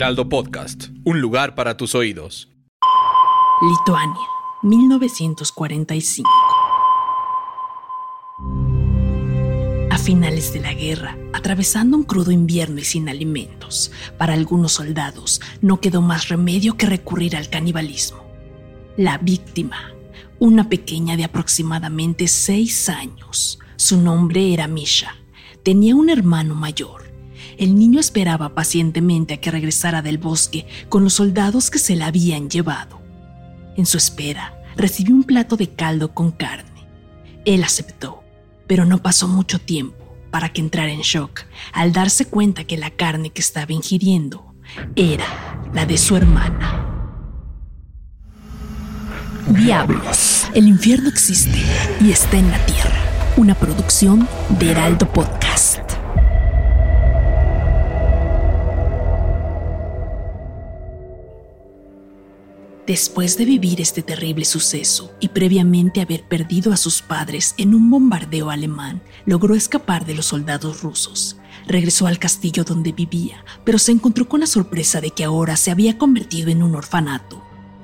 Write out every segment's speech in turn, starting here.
Podcast, un lugar para tus oídos. Lituania, 1945. A finales de la guerra, atravesando un crudo invierno y sin alimentos, para algunos soldados no quedó más remedio que recurrir al canibalismo. La víctima, una pequeña de aproximadamente seis años, su nombre era Misha, tenía un hermano mayor. El niño esperaba pacientemente a que regresara del bosque con los soldados que se la habían llevado. En su espera, recibió un plato de caldo con carne. Él aceptó, pero no pasó mucho tiempo para que entrara en shock al darse cuenta que la carne que estaba ingiriendo era la de su hermana. Diablos, el infierno existe y está en la tierra. Una producción de Heraldo Podcast. Después de vivir este terrible suceso y previamente haber perdido a sus padres en un bombardeo alemán, logró escapar de los soldados rusos. Regresó al castillo donde vivía, pero se encontró con la sorpresa de que ahora se había convertido en un orfanato.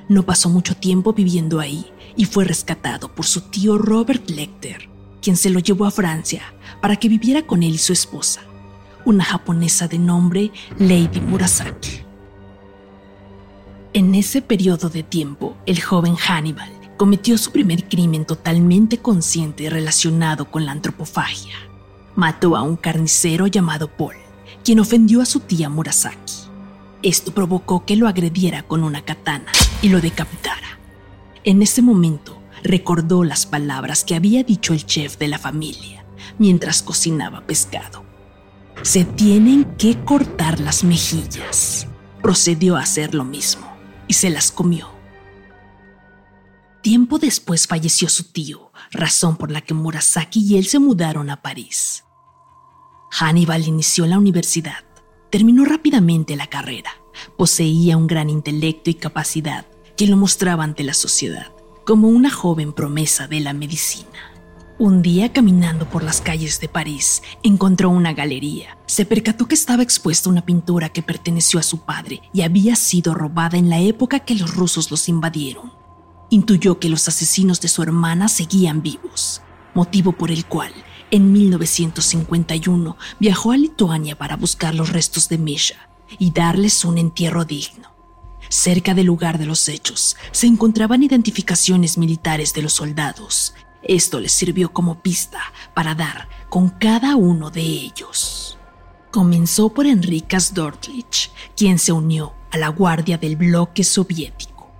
No pasó mucho tiempo viviendo ahí y fue rescatado por su tío Robert Lecter, quien se lo llevó a Francia para que viviera con él y su esposa, una japonesa de nombre Lady Murasaki. En ese periodo de tiempo, el joven Hannibal cometió su primer crimen totalmente consciente relacionado con la antropofagia. Mató a un carnicero llamado Paul, quien ofendió a su tía Murasaki. Esto provocó que lo agrediera con una katana y lo decapitara. En ese momento, recordó las palabras que había dicho el chef de la familia mientras cocinaba pescado. Se tienen que cortar las mejillas. Procedió a hacer lo mismo y se las comió. Tiempo después falleció su tío, razón por la que Murasaki y él se mudaron a París. Hannibal inició la universidad, terminó rápidamente la carrera, poseía un gran intelecto y capacidad que lo mostraba ante la sociedad como una joven promesa de la medicina. Un día caminando por las calles de París, encontró una galería. Se percató que estaba expuesta una pintura que perteneció a su padre y había sido robada en la época que los rusos los invadieron. Intuyó que los asesinos de su hermana seguían vivos, motivo por el cual, en 1951, viajó a Lituania para buscar los restos de Misha y darles un entierro digno. Cerca del lugar de los hechos se encontraban identificaciones militares de los soldados esto les sirvió como pista para dar con cada uno de ellos. Comenzó por Enrikas Dortlich, quien se unió a la guardia del bloque soviético.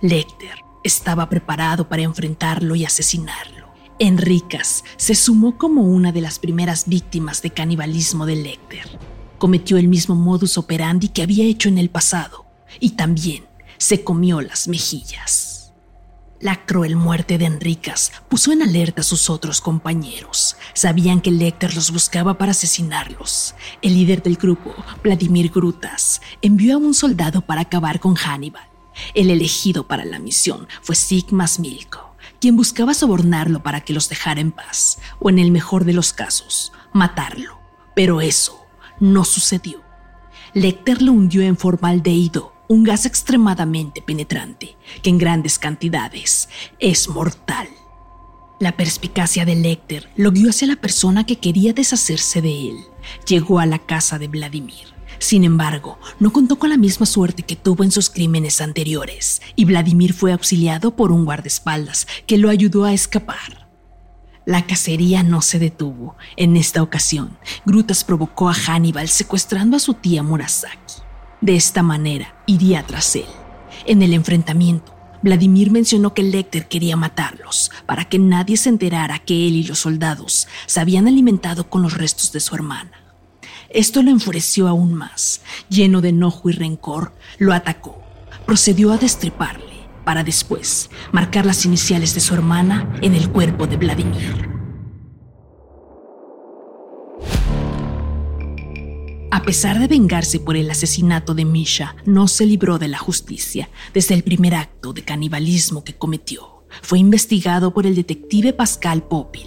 Lecter estaba preparado para enfrentarlo y asesinarlo. Enrikas se sumó como una de las primeras víctimas de canibalismo de Lecter. Cometió el mismo modus operandi que había hecho en el pasado y también se comió las mejillas. La cruel muerte de Enricas puso en alerta a sus otros compañeros. Sabían que Lecter los buscaba para asesinarlos. El líder del grupo, Vladimir Grutas, envió a un soldado para acabar con Hannibal. El elegido para la misión fue Sigmas Milko, quien buscaba sobornarlo para que los dejara en paz, o en el mejor de los casos, matarlo. Pero eso no sucedió. Lecter lo hundió en formaldehído un gas extremadamente penetrante que en grandes cantidades es mortal. La perspicacia de Lecter lo guió hacia la persona que quería deshacerse de él. Llegó a la casa de Vladimir. Sin embargo, no contó con la misma suerte que tuvo en sus crímenes anteriores, y Vladimir fue auxiliado por un guardaespaldas que lo ayudó a escapar. La cacería no se detuvo. En esta ocasión, Grutas provocó a Hannibal secuestrando a su tía Murasaki. De esta manera iría tras él. En el enfrentamiento, Vladimir mencionó que Lecter quería matarlos para que nadie se enterara que él y los soldados se habían alimentado con los restos de su hermana. Esto lo enfureció aún más. Lleno de enojo y rencor, lo atacó. Procedió a destriparle para después marcar las iniciales de su hermana en el cuerpo de Vladimir. A pesar de vengarse por el asesinato de Misha, no se libró de la justicia desde el primer acto de canibalismo que cometió. Fue investigado por el detective Pascal Popil.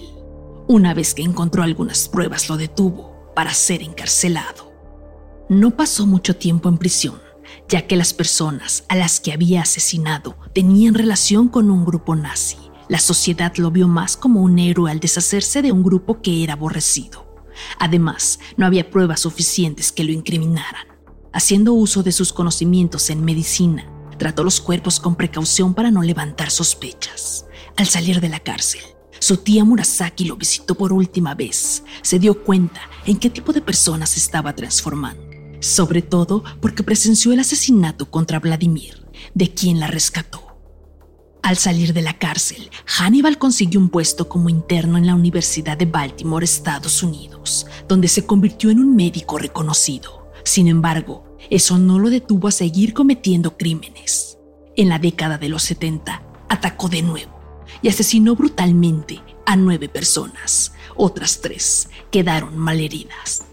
Una vez que encontró algunas pruebas, lo detuvo para ser encarcelado. No pasó mucho tiempo en prisión, ya que las personas a las que había asesinado tenían relación con un grupo nazi. La sociedad lo vio más como un héroe al deshacerse de un grupo que era aborrecido. Además, no había pruebas suficientes que lo incriminaran. Haciendo uso de sus conocimientos en medicina, trató los cuerpos con precaución para no levantar sospechas. Al salir de la cárcel, su tía Murasaki lo visitó por última vez. Se dio cuenta en qué tipo de persona se estaba transformando, sobre todo porque presenció el asesinato contra Vladimir, de quien la rescató. Al salir de la cárcel, Hannibal consiguió un puesto como interno en la Universidad de Baltimore, Estados Unidos, donde se convirtió en un médico reconocido. Sin embargo, eso no lo detuvo a seguir cometiendo crímenes. En la década de los 70, atacó de nuevo y asesinó brutalmente a nueve personas. Otras tres quedaron malheridas.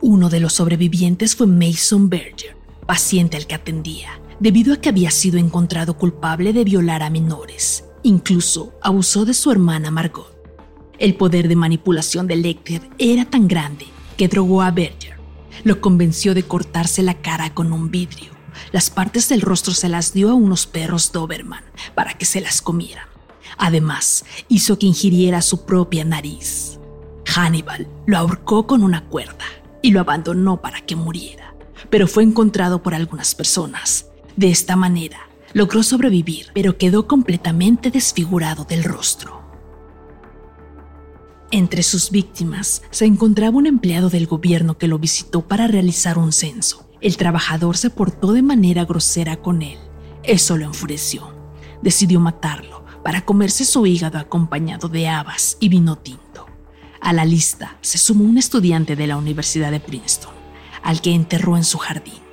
Uno de los sobrevivientes fue Mason Berger, paciente al que atendía, debido a que había sido encontrado culpable de violar a menores. Incluso abusó de su hermana Margot. El poder de manipulación de Lecter era tan grande que drogó a Berger. Lo convenció de cortarse la cara con un vidrio. Las partes del rostro se las dio a unos perros Doberman para que se las comieran. Además, hizo que ingiriera su propia nariz. Hannibal lo ahorcó con una cuerda y lo abandonó para que muriera, pero fue encontrado por algunas personas de esta manera, logró sobrevivir, pero quedó completamente desfigurado del rostro. Entre sus víctimas se encontraba un empleado del gobierno que lo visitó para realizar un censo. El trabajador se portó de manera grosera con él. Eso lo enfureció. Decidió matarlo para comerse su hígado acompañado de habas y vino tinto. A la lista se sumó un estudiante de la Universidad de Princeton, al que enterró en su jardín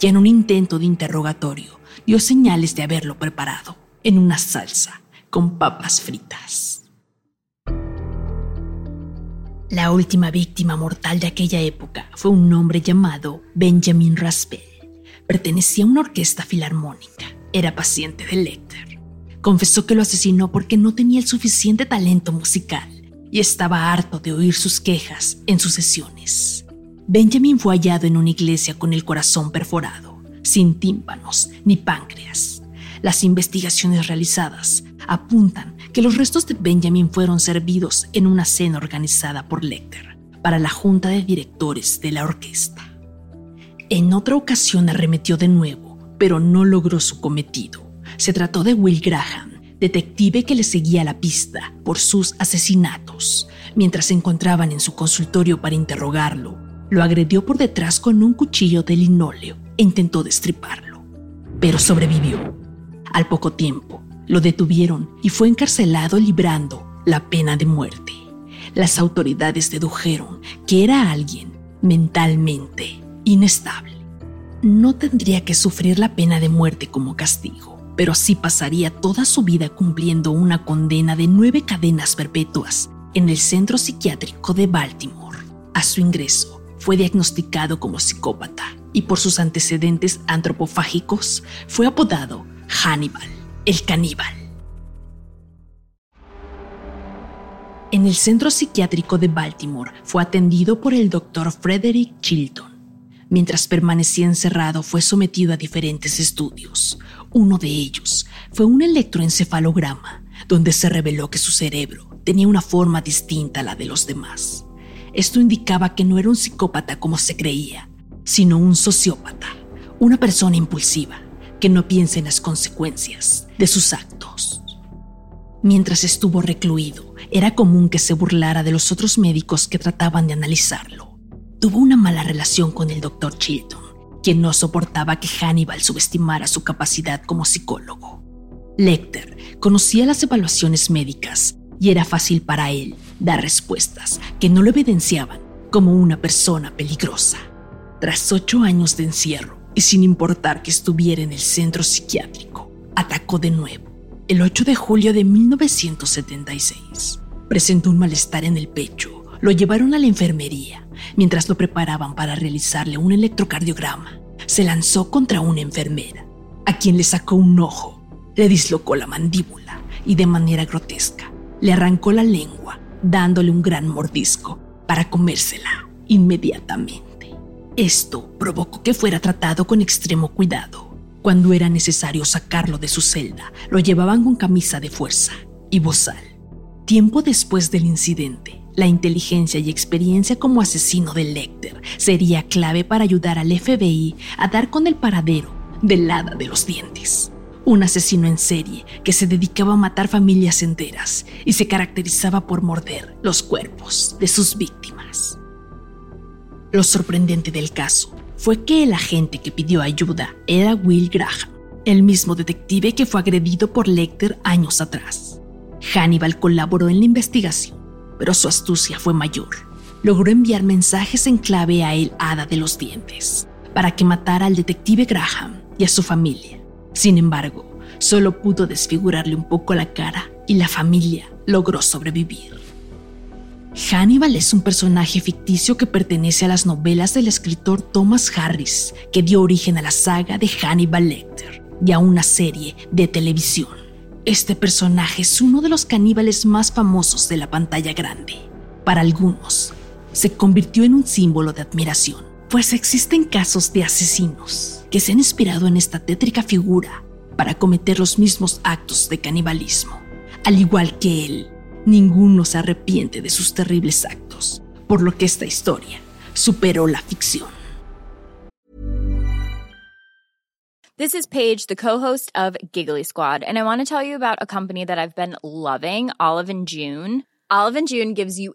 y en un intento de interrogatorio dio señales de haberlo preparado en una salsa con papas fritas. La última víctima mortal de aquella época fue un hombre llamado Benjamin Raspel. Pertenecía a una orquesta filarmónica. Era paciente de Lecter. Confesó que lo asesinó porque no tenía el suficiente talento musical y estaba harto de oír sus quejas en sus sesiones. Benjamin fue hallado en una iglesia con el corazón perforado, sin tímpanos ni páncreas. Las investigaciones realizadas apuntan que los restos de Benjamin fueron servidos en una cena organizada por Lecter para la junta de directores de la orquesta. En otra ocasión arremetió de nuevo, pero no logró su cometido. Se trató de Will Graham, detective que le seguía la pista por sus asesinatos. Mientras se encontraban en su consultorio para interrogarlo, lo agredió por detrás con un cuchillo de linóleo e intentó destriparlo, pero sobrevivió. Al poco tiempo, lo detuvieron y fue encarcelado librando la pena de muerte. Las autoridades dedujeron que era alguien mentalmente inestable. No tendría que sufrir la pena de muerte como castigo, pero así pasaría toda su vida cumpliendo una condena de nueve cadenas perpetuas en el centro psiquiátrico de Baltimore. A su ingreso, fue diagnosticado como psicópata y por sus antecedentes antropofágicos fue apodado Hannibal, el caníbal. En el centro psiquiátrico de Baltimore fue atendido por el doctor Frederick Chilton. Mientras permanecía encerrado fue sometido a diferentes estudios. Uno de ellos fue un electroencefalograma, donde se reveló que su cerebro tenía una forma distinta a la de los demás. Esto indicaba que no era un psicópata como se creía, sino un sociópata, una persona impulsiva que no piensa en las consecuencias de sus actos. Mientras estuvo recluido, era común que se burlara de los otros médicos que trataban de analizarlo. Tuvo una mala relación con el doctor Chilton, quien no soportaba que Hannibal subestimara su capacidad como psicólogo. Lecter conocía las evaluaciones médicas y era fácil para él dar respuestas que no lo evidenciaban como una persona peligrosa. Tras ocho años de encierro y sin importar que estuviera en el centro psiquiátrico, atacó de nuevo el 8 de julio de 1976. Presentó un malestar en el pecho. Lo llevaron a la enfermería mientras lo preparaban para realizarle un electrocardiograma. Se lanzó contra una enfermera, a quien le sacó un ojo, le dislocó la mandíbula y de manera grotesca le arrancó la lengua, dándole un gran mordisco para comérsela inmediatamente. Esto provocó que fuera tratado con extremo cuidado. Cuando era necesario sacarlo de su celda, lo llevaban con camisa de fuerza y bozal. Tiempo después del incidente, la inteligencia y experiencia como asesino de Lecter sería clave para ayudar al FBI a dar con el paradero del hada de los dientes un asesino en serie que se dedicaba a matar familias enteras y se caracterizaba por morder los cuerpos de sus víctimas. Lo sorprendente del caso fue que el agente que pidió ayuda era Will Graham, el mismo detective que fue agredido por Lecter años atrás. Hannibal colaboró en la investigación, pero su astucia fue mayor. Logró enviar mensajes en clave a el hada de los dientes para que matara al detective Graham y a su familia sin embargo, solo pudo desfigurarle un poco la cara y la familia logró sobrevivir. Hannibal es un personaje ficticio que pertenece a las novelas del escritor Thomas Harris, que dio origen a la saga de Hannibal Lecter y a una serie de televisión. Este personaje es uno de los caníbales más famosos de la pantalla grande. Para algunos, se convirtió en un símbolo de admiración, pues existen casos de asesinos que se han inspirado en esta tétrica figura para cometer los mismos actos de canibalismo. Al igual que él, ninguno se arrepiente de sus terribles actos, por lo que esta historia superó la ficción. This is Paige, the co-host of Giggly Squad, and I want to tell you about a company that I've been loving, Olive and June. Olive and June gives you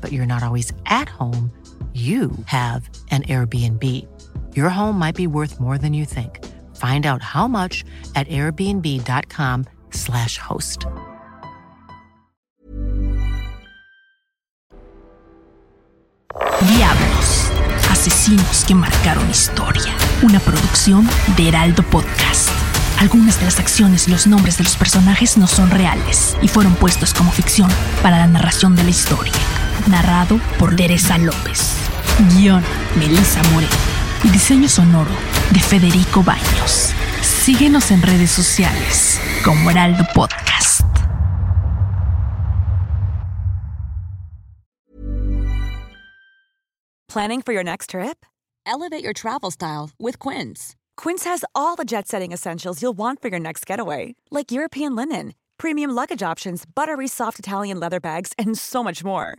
but you're not always at home, you have an Airbnb. Your home might be worth more than you think. Find out how much at airbnb.com/slash host. Diablos, asesinos que marcaron historia. Una producción de Heraldo Podcast. Algunas de las acciones y los nombres de los personajes no son reales y fueron puestos como ficción para la narración de la historia. Narrado por Teresa López. Guión, Melissa. Diseño sonoro de Federico Baños. Síguenos en redes sociales como Heraldo Podcast. Planning for your next trip? Elevate your travel style with Quince. Quince has all the jet setting essentials you'll want for your next getaway, like European linen, premium luggage options, buttery soft Italian leather bags, and so much more.